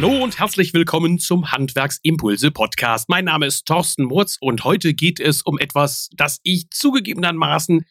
Hallo und herzlich willkommen zum Handwerksimpulse Podcast. Mein Name ist Thorsten Murz und heute geht es um etwas, das ich zugegebenermaßen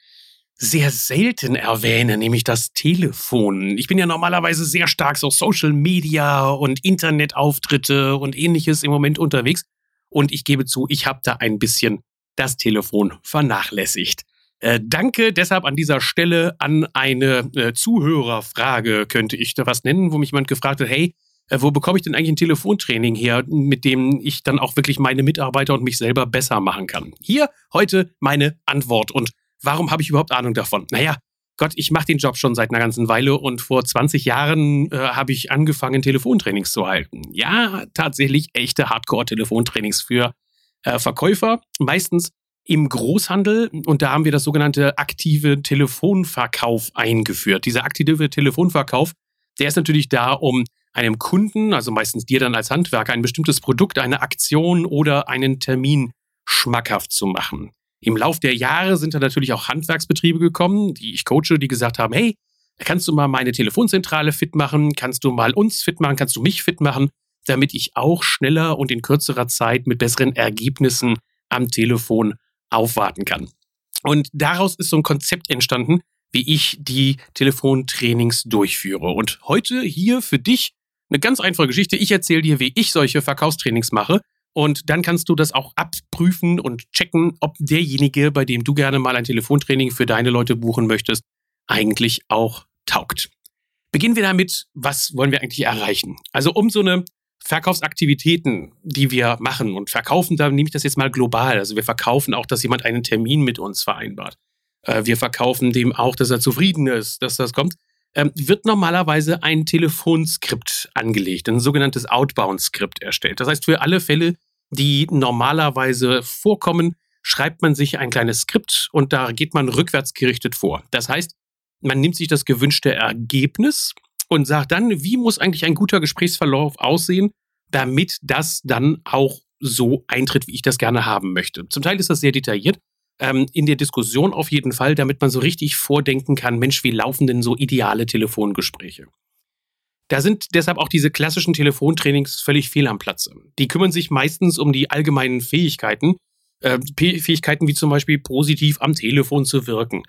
sehr selten erwähne, nämlich das Telefon. Ich bin ja normalerweise sehr stark so Social Media und Internetauftritte und ähnliches im Moment unterwegs und ich gebe zu, ich habe da ein bisschen das Telefon vernachlässigt. Äh, danke deshalb an dieser Stelle an eine äh, Zuhörerfrage, könnte ich da was nennen, wo mich jemand gefragt hat, hey, äh, wo bekomme ich denn eigentlich ein Telefontraining her, mit dem ich dann auch wirklich meine Mitarbeiter und mich selber besser machen kann? Hier heute meine Antwort. Und warum habe ich überhaupt Ahnung davon? Naja, Gott, ich mache den Job schon seit einer ganzen Weile und vor 20 Jahren äh, habe ich angefangen, Telefontrainings zu halten. Ja, tatsächlich echte Hardcore-Telefontrainings für äh, Verkäufer, meistens im Großhandel und da haben wir das sogenannte aktive Telefonverkauf eingeführt. Dieser aktive Telefonverkauf, der ist natürlich da, um einem Kunden, also meistens dir dann als Handwerker, ein bestimmtes Produkt, eine Aktion oder einen Termin schmackhaft zu machen. Im Lauf der Jahre sind da natürlich auch Handwerksbetriebe gekommen, die ich coache, die gesagt haben, hey, kannst du mal meine Telefonzentrale fit machen? Kannst du mal uns fit machen? Kannst du mich fit machen? Damit ich auch schneller und in kürzerer Zeit mit besseren Ergebnissen am Telefon aufwarten kann. Und daraus ist so ein Konzept entstanden, wie ich die Telefontrainings durchführe. Und heute hier für dich eine ganz einfache Geschichte. Ich erzähle dir, wie ich solche Verkaufstrainings mache. Und dann kannst du das auch abprüfen und checken, ob derjenige, bei dem du gerne mal ein Telefontraining für deine Leute buchen möchtest, eigentlich auch taugt. Beginnen wir damit, was wollen wir eigentlich erreichen? Also um so eine Verkaufsaktivitäten, die wir machen und verkaufen, da nehme ich das jetzt mal global. Also wir verkaufen auch, dass jemand einen Termin mit uns vereinbart. Äh, wir verkaufen dem auch, dass er zufrieden ist, dass das kommt. Ähm, wird normalerweise ein Telefonskript angelegt, ein sogenanntes Outbound-Skript erstellt. Das heißt, für alle Fälle, die normalerweise vorkommen, schreibt man sich ein kleines Skript und da geht man rückwärts gerichtet vor. Das heißt, man nimmt sich das gewünschte Ergebnis und sagt dann, wie muss eigentlich ein guter Gesprächsverlauf aussehen, damit das dann auch so eintritt, wie ich das gerne haben möchte. Zum Teil ist das sehr detailliert, ähm, in der Diskussion auf jeden Fall, damit man so richtig vordenken kann, Mensch, wie laufen denn so ideale Telefongespräche? Da sind deshalb auch diese klassischen Telefontrainings völlig fehl am Platze. Die kümmern sich meistens um die allgemeinen Fähigkeiten, äh, Fähigkeiten wie zum Beispiel positiv am Telefon zu wirken.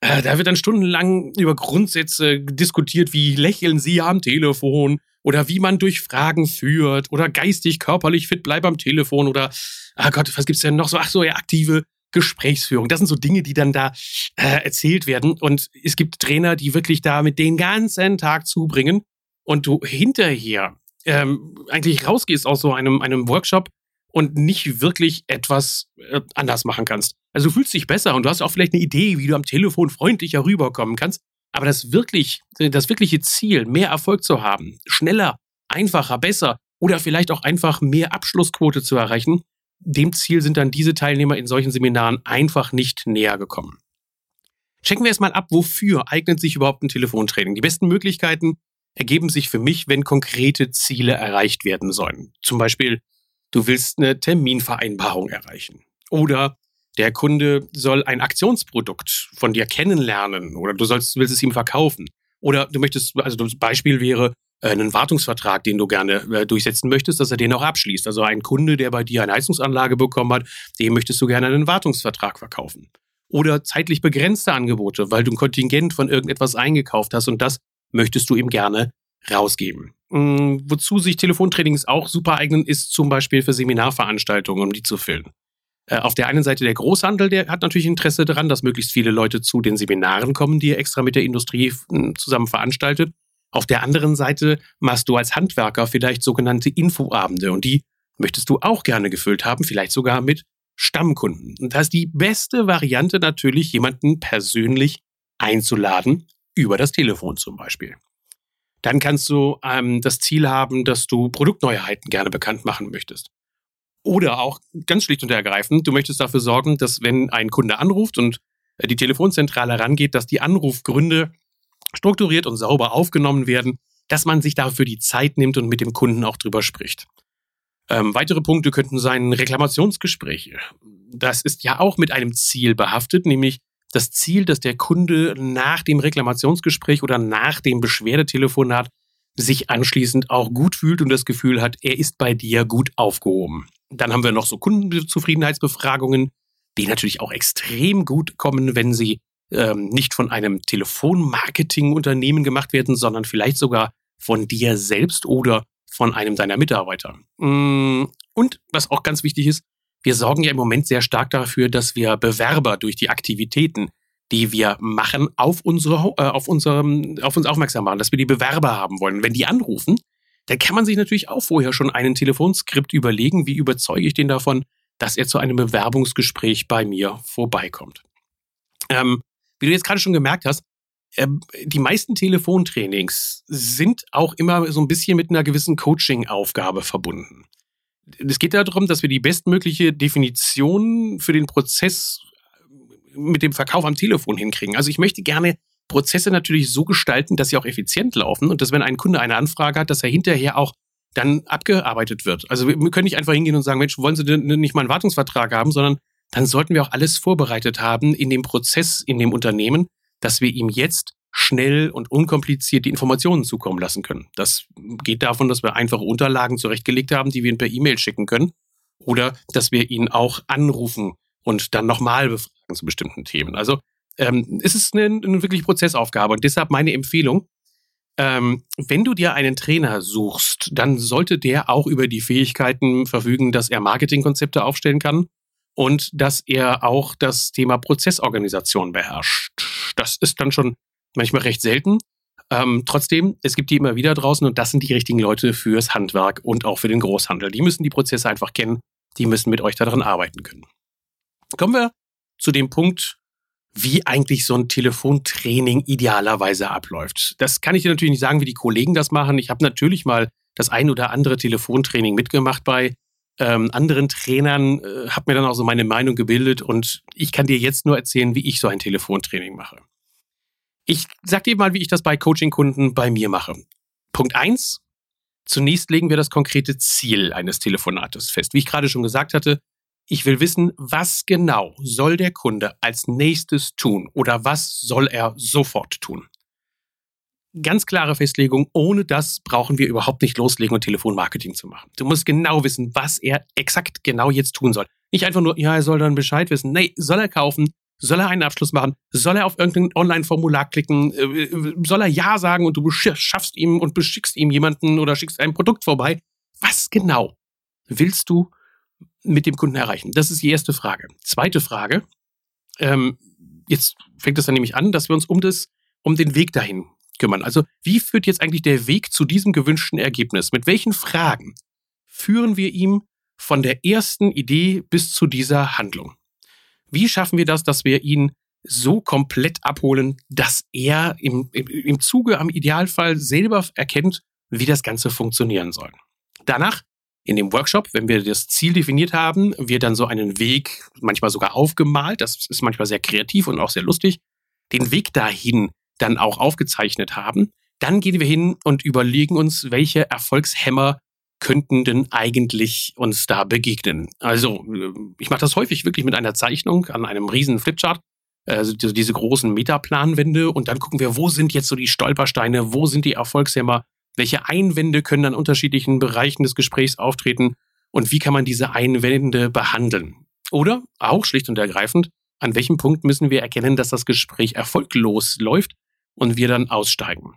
Äh, da wird dann stundenlang über Grundsätze diskutiert, wie lächeln Sie am Telefon oder wie man durch Fragen führt oder geistig, körperlich fit bleibt am Telefon oder, ah Gott, was gibt's denn noch so? Ach so, ja, aktive Gesprächsführung. Das sind so Dinge, die dann da äh, erzählt werden. Und es gibt Trainer, die wirklich da mit den ganzen Tag zubringen und du hinterher ähm, eigentlich rausgehst aus so einem, einem Workshop und nicht wirklich etwas äh, anders machen kannst. Also du fühlst dich besser und du hast auch vielleicht eine Idee, wie du am Telefon freundlicher rüberkommen kannst. Aber das wirklich, das wirkliche Ziel, mehr Erfolg zu haben, schneller, einfacher, besser oder vielleicht auch einfach mehr Abschlussquote zu erreichen, dem Ziel sind dann diese Teilnehmer in solchen Seminaren einfach nicht näher gekommen. Checken wir erstmal ab, wofür eignet sich überhaupt ein Telefontraining. Die besten Möglichkeiten ergeben sich für mich, wenn konkrete Ziele erreicht werden sollen. Zum Beispiel du willst eine Terminvereinbarung erreichen. Oder der Kunde soll ein Aktionsprodukt von dir kennenlernen oder du sollst, willst es ihm verkaufen. Oder du möchtest, also das Beispiel wäre einen Wartungsvertrag, den du gerne äh, durchsetzen möchtest, dass er den auch abschließt. Also ein Kunde, der bei dir eine Heizungsanlage bekommen hat, dem möchtest du gerne einen Wartungsvertrag verkaufen. Oder zeitlich begrenzte Angebote, weil du ein Kontingent von irgendetwas eingekauft hast und das möchtest du ihm gerne rausgeben. Mm, wozu sich Telefontrainings auch super eignen, ist zum Beispiel für Seminarveranstaltungen, um die zu füllen. Äh, auf der einen Seite der Großhandel, der hat natürlich Interesse daran, dass möglichst viele Leute zu den Seminaren kommen, die er extra mit der Industrie hm, zusammen veranstaltet. Auf der anderen Seite machst du als Handwerker vielleicht sogenannte Infoabende und die möchtest du auch gerne gefüllt haben, vielleicht sogar mit Stammkunden. Und da ist die beste Variante natürlich, jemanden persönlich einzuladen, über das Telefon zum Beispiel. Dann kannst du ähm, das Ziel haben, dass du Produktneuheiten gerne bekannt machen möchtest. Oder auch ganz schlicht und ergreifend, du möchtest dafür sorgen, dass wenn ein Kunde anruft und äh, die Telefonzentrale rangeht, dass die Anrufgründe strukturiert und sauber aufgenommen werden, dass man sich dafür die Zeit nimmt und mit dem Kunden auch drüber spricht. Ähm, weitere Punkte könnten sein Reklamationsgespräche. Das ist ja auch mit einem Ziel behaftet, nämlich das Ziel, dass der Kunde nach dem Reklamationsgespräch oder nach dem Beschwerdetelefonat sich anschließend auch gut fühlt und das Gefühl hat, er ist bei dir gut aufgehoben. Dann haben wir noch so Kundenzufriedenheitsbefragungen, die natürlich auch extrem gut kommen, wenn sie ähm, nicht von einem Telefonmarketingunternehmen gemacht werden, sondern vielleicht sogar von dir selbst oder von einem deiner Mitarbeiter. Mm, und was auch ganz wichtig ist, wir sorgen ja im Moment sehr stark dafür, dass wir Bewerber durch die Aktivitäten, die wir machen, auf unsere, äh, auf unserem, auf uns aufmerksam machen, dass wir die Bewerber haben wollen. Wenn die anrufen, dann kann man sich natürlich auch vorher schon einen Telefonskript überlegen, wie überzeuge ich den davon, dass er zu einem Bewerbungsgespräch bei mir vorbeikommt. Ähm, wie du jetzt gerade schon gemerkt hast, ähm, die meisten Telefontrainings sind auch immer so ein bisschen mit einer gewissen Coaching-Aufgabe verbunden. Es geht darum, dass wir die bestmögliche Definition für den Prozess mit dem Verkauf am Telefon hinkriegen. Also ich möchte gerne Prozesse natürlich so gestalten, dass sie auch effizient laufen und dass wenn ein Kunde eine Anfrage hat, dass er hinterher auch dann abgearbeitet wird. Also wir können nicht einfach hingehen und sagen, Mensch, wollen Sie denn nicht mal einen Wartungsvertrag haben, sondern dann sollten wir auch alles vorbereitet haben in dem Prozess, in dem Unternehmen, dass wir ihm jetzt schnell und unkompliziert die Informationen zukommen lassen können. Das geht davon, dass wir einfache Unterlagen zurechtgelegt haben, die wir ihm per E-Mail schicken können oder dass wir ihn auch anrufen und dann nochmal befragen zu bestimmten Themen. Also ähm, es ist eine, eine wirklich Prozessaufgabe und deshalb meine Empfehlung, ähm, wenn du dir einen Trainer suchst, dann sollte der auch über die Fähigkeiten verfügen, dass er Marketingkonzepte aufstellen kann und dass er auch das Thema Prozessorganisation beherrscht. Das ist dann schon manchmal recht selten. Ähm, trotzdem, es gibt die immer wieder draußen und das sind die richtigen Leute fürs Handwerk und auch für den Großhandel. Die müssen die Prozesse einfach kennen, die müssen mit euch daran arbeiten können. Kommen wir zu dem Punkt, wie eigentlich so ein Telefontraining idealerweise abläuft. Das kann ich dir natürlich nicht sagen, wie die Kollegen das machen. Ich habe natürlich mal das ein oder andere Telefontraining mitgemacht bei ähm, anderen Trainern, äh, habe mir dann auch so meine Meinung gebildet und ich kann dir jetzt nur erzählen, wie ich so ein Telefontraining mache. Ich sag dir mal, wie ich das bei Coaching-Kunden bei mir mache. Punkt eins: Zunächst legen wir das konkrete Ziel eines Telefonates fest. Wie ich gerade schon gesagt hatte, ich will wissen, was genau soll der Kunde als nächstes tun oder was soll er sofort tun. Ganz klare Festlegung, ohne das brauchen wir überhaupt nicht loslegen und Telefonmarketing zu machen. Du musst genau wissen, was er exakt genau jetzt tun soll. Nicht einfach nur, ja, er soll dann Bescheid wissen. Nee, soll er kaufen? Soll er einen Abschluss machen? Soll er auf irgendein Online-Formular klicken? Äh, soll er Ja sagen und du schaffst ihm und beschickst ihm jemanden oder schickst ein Produkt vorbei? Was genau willst du mit dem Kunden erreichen? Das ist die erste Frage. Zweite Frage. Ähm, jetzt fängt es dann nämlich an, dass wir uns um das, um den Weg dahin kümmern. Also, wie führt jetzt eigentlich der Weg zu diesem gewünschten Ergebnis? Mit welchen Fragen führen wir ihm von der ersten Idee bis zu dieser Handlung? Wie schaffen wir das, dass wir ihn so komplett abholen, dass er im, im Zuge am Idealfall selber erkennt, wie das Ganze funktionieren soll? Danach in dem Workshop, wenn wir das Ziel definiert haben, wir dann so einen Weg, manchmal sogar aufgemalt, das ist manchmal sehr kreativ und auch sehr lustig, den Weg dahin dann auch aufgezeichnet haben. Dann gehen wir hin und überlegen uns, welche Erfolgshämmer könnten denn eigentlich uns da begegnen. Also äh, ich mache das häufig wirklich mit einer Zeichnung an einem riesen Flipchart, also diese großen Metaplanwände und dann gucken wir, wo sind jetzt so die Stolpersteine, wo sind die Erfolgshämmer, welche Einwände können an unterschiedlichen Bereichen des Gesprächs auftreten und wie kann man diese Einwände behandeln. Oder auch schlicht und ergreifend, an welchem Punkt müssen wir erkennen, dass das Gespräch erfolglos läuft und wir dann aussteigen.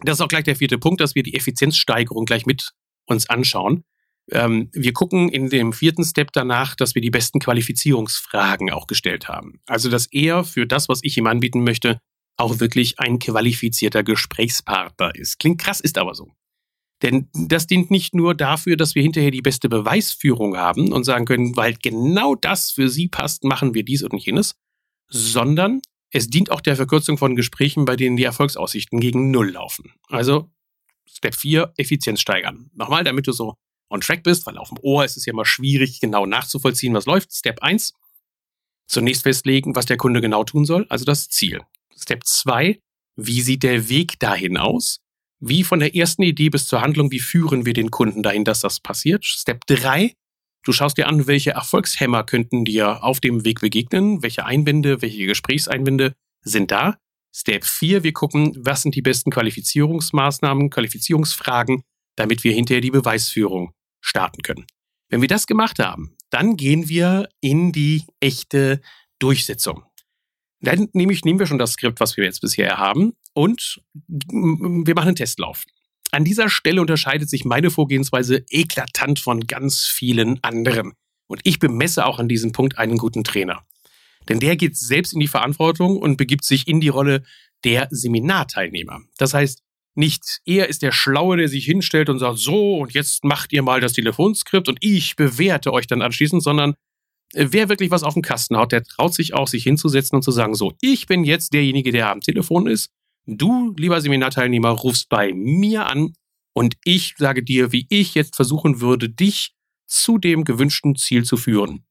Das ist auch gleich der vierte Punkt, dass wir die Effizienzsteigerung gleich mit uns anschauen. Ähm, wir gucken in dem vierten Step danach, dass wir die besten Qualifizierungsfragen auch gestellt haben. Also, dass er für das, was ich ihm anbieten möchte, auch wirklich ein qualifizierter Gesprächspartner ist. Klingt krass, ist aber so. Denn das dient nicht nur dafür, dass wir hinterher die beste Beweisführung haben und sagen können, weil genau das für Sie passt, machen wir dies und jenes, sondern es dient auch der Verkürzung von Gesprächen, bei denen die Erfolgsaussichten gegen Null laufen. Also Step 4, Effizienz steigern. Nochmal, damit du so on track bist, weil auf dem Ohr ist es ja mal schwierig, genau nachzuvollziehen, was läuft. Step 1, zunächst festlegen, was der Kunde genau tun soll, also das Ziel. Step 2, wie sieht der Weg dahin aus? Wie von der ersten Idee bis zur Handlung, wie führen wir den Kunden dahin, dass das passiert? Step 3, Du schaust dir an, welche Erfolgshämmer könnten dir auf dem Weg begegnen, welche Einwände, welche Gesprächseinwände sind da. Step 4, wir gucken, was sind die besten Qualifizierungsmaßnahmen, Qualifizierungsfragen, damit wir hinterher die Beweisführung starten können. Wenn wir das gemacht haben, dann gehen wir in die echte Durchsetzung. Dann nämlich nehmen wir schon das Skript, was wir jetzt bisher haben, und wir machen einen Testlauf. An dieser Stelle unterscheidet sich meine Vorgehensweise eklatant von ganz vielen anderen. Und ich bemesse auch an diesem Punkt einen guten Trainer. Denn der geht selbst in die Verantwortung und begibt sich in die Rolle der Seminarteilnehmer. Das heißt, nicht er ist der Schlaue, der sich hinstellt und sagt, so, und jetzt macht ihr mal das Telefonskript und ich bewerte euch dann anschließend, sondern äh, wer wirklich was auf dem Kasten hat, der traut sich auch, sich hinzusetzen und zu sagen, so, ich bin jetzt derjenige, der am Telefon ist. Du, lieber Seminarteilnehmer, rufst bei mir an und ich sage dir, wie ich jetzt versuchen würde, dich zu dem gewünschten Ziel zu führen.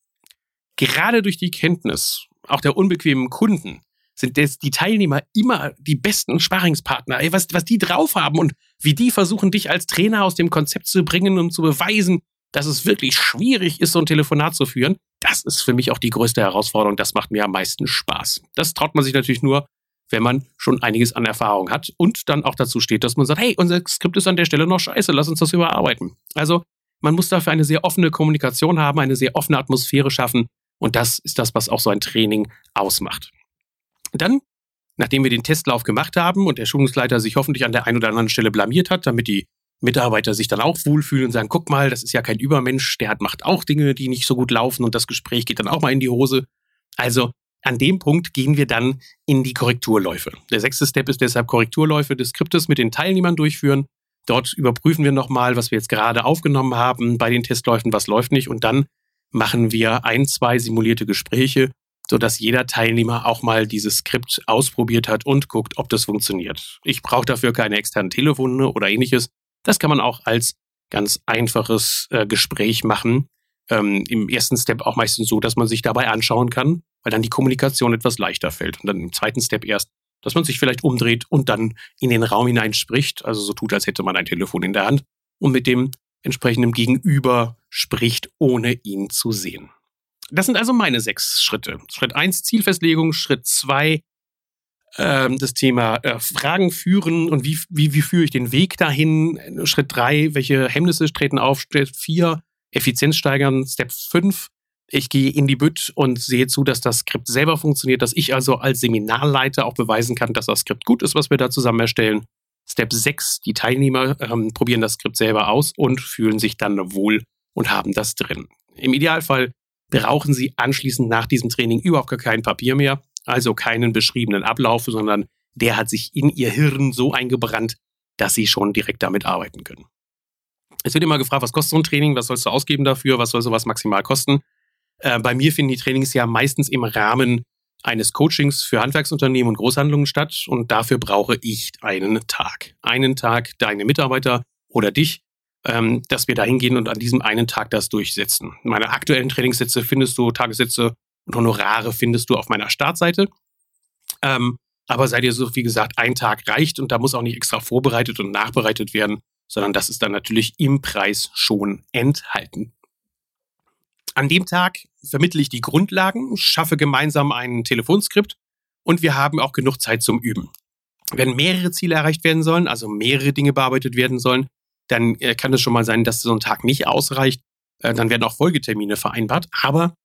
Gerade durch die Kenntnis auch der unbequemen Kunden sind das die Teilnehmer immer die besten Sparringspartner. Ey, was, was die drauf haben und wie die versuchen, dich als Trainer aus dem Konzept zu bringen und zu beweisen, dass es wirklich schwierig ist, so ein Telefonat zu führen. Das ist für mich auch die größte Herausforderung. Das macht mir am meisten Spaß. Das traut man sich natürlich nur, wenn man schon einiges an Erfahrung hat und dann auch dazu steht, dass man sagt, hey, unser Skript ist an der Stelle noch scheiße, lass uns das überarbeiten. Also man muss dafür eine sehr offene Kommunikation haben, eine sehr offene Atmosphäre schaffen und das ist das, was auch so ein Training ausmacht. Dann, nachdem wir den Testlauf gemacht haben und der Schulungsleiter sich hoffentlich an der einen oder anderen Stelle blamiert hat, damit die Mitarbeiter sich dann auch wohlfühlen und sagen, guck mal, das ist ja kein Übermensch, der hat, macht auch Dinge, die nicht so gut laufen und das Gespräch geht dann auch mal in die Hose. Also an dem Punkt gehen wir dann in die Korrekturläufe. Der sechste Step ist deshalb Korrekturläufe des Skriptes mit den Teilnehmern durchführen. Dort überprüfen wir nochmal, was wir jetzt gerade aufgenommen haben bei den Testläufen, was läuft nicht und dann machen wir ein, zwei simulierte Gespräche, sodass jeder Teilnehmer auch mal dieses Skript ausprobiert hat und guckt, ob das funktioniert. Ich brauche dafür keine externen Telefone oder ähnliches. Das kann man auch als ganz einfaches äh, Gespräch machen. Ähm, Im ersten Step auch meistens so, dass man sich dabei anschauen kann, weil dann die Kommunikation etwas leichter fällt. Und dann im zweiten Step erst, dass man sich vielleicht umdreht und dann in den Raum hinein spricht, also so tut, als hätte man ein Telefon in der Hand und mit dem entsprechendem Gegenüber spricht, ohne ihn zu sehen. Das sind also meine sechs Schritte. Schritt eins Zielfestlegung, Schritt zwei ähm, das Thema äh, Fragen führen und wie, wie, wie führe ich den Weg dahin. Schritt drei welche Hemmnisse treten auf. Schritt vier Effizienz steigern. Step fünf ich gehe in die Bütt und sehe zu, dass das Skript selber funktioniert, dass ich also als Seminarleiter auch beweisen kann, dass das Skript gut ist, was wir da zusammen erstellen. Step 6, die Teilnehmer ähm, probieren das Skript selber aus und fühlen sich dann wohl und haben das drin. Im Idealfall brauchen sie anschließend nach diesem Training überhaupt gar kein Papier mehr, also keinen beschriebenen Ablauf, sondern der hat sich in ihr Hirn so eingebrannt, dass sie schon direkt damit arbeiten können. Es wird immer gefragt, was kostet so ein Training, was sollst du ausgeben dafür, was soll sowas maximal kosten? Äh, bei mir finden die Trainings ja meistens im Rahmen eines Coachings für Handwerksunternehmen und Großhandlungen statt und dafür brauche ich einen Tag. Einen Tag deine Mitarbeiter oder dich, ähm, dass wir da hingehen und an diesem einen Tag das durchsetzen. Meine aktuellen Trainingssätze findest du, Tagessätze und Honorare findest du auf meiner Startseite. Ähm, aber sei dir so, wie gesagt, ein Tag reicht und da muss auch nicht extra vorbereitet und nachbereitet werden, sondern das ist dann natürlich im Preis schon enthalten. An dem Tag vermittle ich die Grundlagen, schaffe gemeinsam ein Telefonskript und wir haben auch genug Zeit zum Üben. Wenn mehrere Ziele erreicht werden sollen, also mehrere Dinge bearbeitet werden sollen, dann äh, kann es schon mal sein, dass so ein Tag nicht ausreicht. Äh, dann werden auch Folgetermine vereinbart, aber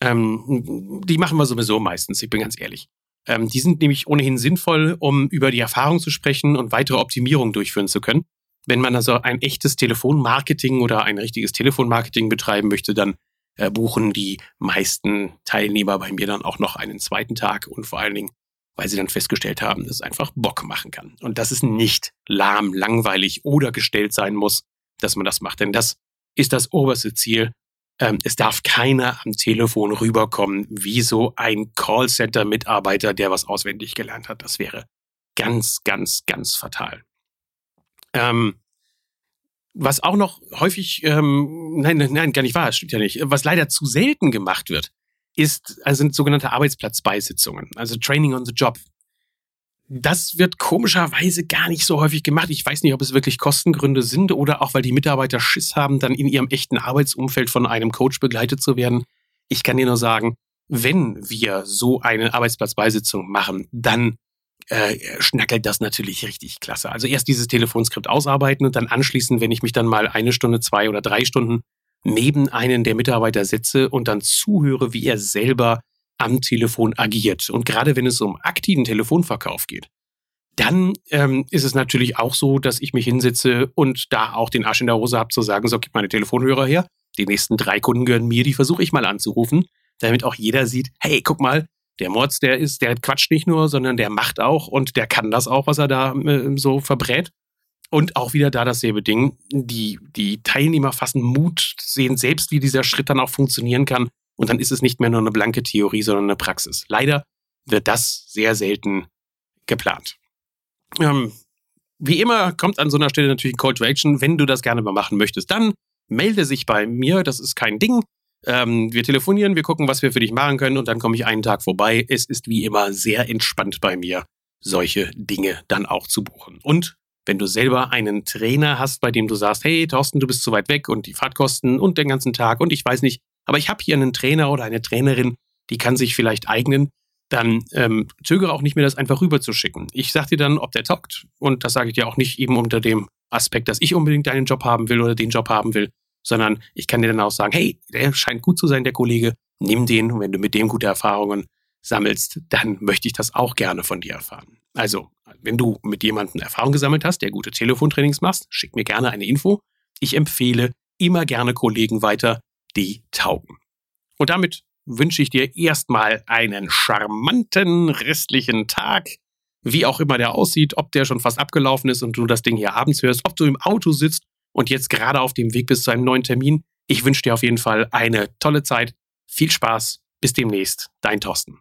ähm, die machen wir sowieso meistens, ich bin ganz ehrlich. Ähm, die sind nämlich ohnehin sinnvoll, um über die Erfahrung zu sprechen und weitere Optimierungen durchführen zu können. Wenn man also ein echtes Telefonmarketing oder ein richtiges Telefonmarketing betreiben möchte, dann äh, buchen die meisten Teilnehmer bei mir dann auch noch einen zweiten Tag und vor allen Dingen, weil sie dann festgestellt haben, dass es einfach Bock machen kann. Und dass es nicht lahm, langweilig oder gestellt sein muss, dass man das macht. Denn das ist das oberste Ziel. Ähm, es darf keiner am Telefon rüberkommen wie so ein Callcenter-Mitarbeiter, der was auswendig gelernt hat. Das wäre ganz, ganz, ganz fatal. Ähm, was auch noch häufig, ähm, nein, nein, gar nicht wahr, stimmt ja nicht, was leider zu selten gemacht wird, ist, also sind sogenannte Arbeitsplatzbeisitzungen, also Training on the Job. Das wird komischerweise gar nicht so häufig gemacht. Ich weiß nicht, ob es wirklich Kostengründe sind oder auch, weil die Mitarbeiter Schiss haben, dann in ihrem echten Arbeitsumfeld von einem Coach begleitet zu werden. Ich kann dir nur sagen, wenn wir so eine Arbeitsplatzbeisitzung machen, dann äh, schnackelt das natürlich richtig klasse. Also erst dieses Telefonskript ausarbeiten und dann anschließend, wenn ich mich dann mal eine Stunde, zwei oder drei Stunden neben einen der Mitarbeiter setze und dann zuhöre, wie er selber am Telefon agiert. Und gerade wenn es um aktiven Telefonverkauf geht, dann ähm, ist es natürlich auch so, dass ich mich hinsetze und da auch den Arsch in der Hose habe zu sagen, so, gib meine Telefonhörer her. Die nächsten drei Kunden gehören mir, die versuche ich mal anzurufen, damit auch jeder sieht, hey, guck mal, der Mords, der ist, der quatscht nicht nur, sondern der macht auch und der kann das auch, was er da äh, so verbrät. Und auch wieder da dasselbe Ding. Die, die Teilnehmer fassen Mut, sehen selbst, wie dieser Schritt dann auch funktionieren kann. Und dann ist es nicht mehr nur eine blanke Theorie, sondern eine Praxis. Leider wird das sehr selten geplant. Ähm, wie immer kommt an so einer Stelle natürlich ein Call to Action. Wenn du das gerne mal machen möchtest, dann melde sich bei mir. Das ist kein Ding. Ähm, wir telefonieren, wir gucken, was wir für dich machen können und dann komme ich einen Tag vorbei. Es ist wie immer sehr entspannt bei mir, solche Dinge dann auch zu buchen. Und wenn du selber einen Trainer hast, bei dem du sagst, hey Thorsten, du bist zu weit weg und die Fahrtkosten und den ganzen Tag und ich weiß nicht, aber ich habe hier einen Trainer oder eine Trainerin, die kann sich vielleicht eignen, dann ähm, zögere auch nicht mehr, das einfach rüberzuschicken. Ich sage dir dann, ob der taugt. Und das sage ich dir auch nicht eben unter dem Aspekt, dass ich unbedingt deinen Job haben will oder den Job haben will, sondern ich kann dir dann auch sagen, hey, der scheint gut zu sein, der Kollege, nimm den und wenn du mit dem gute Erfahrungen sammelst, dann möchte ich das auch gerne von dir erfahren. Also, wenn du mit jemandem Erfahrung gesammelt hast, der gute Telefontrainings machst, schick mir gerne eine Info. Ich empfehle immer gerne Kollegen weiter, die taugen. Und damit wünsche ich dir erstmal einen charmanten restlichen Tag. Wie auch immer der aussieht, ob der schon fast abgelaufen ist und du das Ding hier abends hörst, ob du im Auto sitzt und jetzt gerade auf dem Weg bist zu einem neuen Termin. Ich wünsche dir auf jeden Fall eine tolle Zeit. Viel Spaß. Bis demnächst. Dein Thorsten.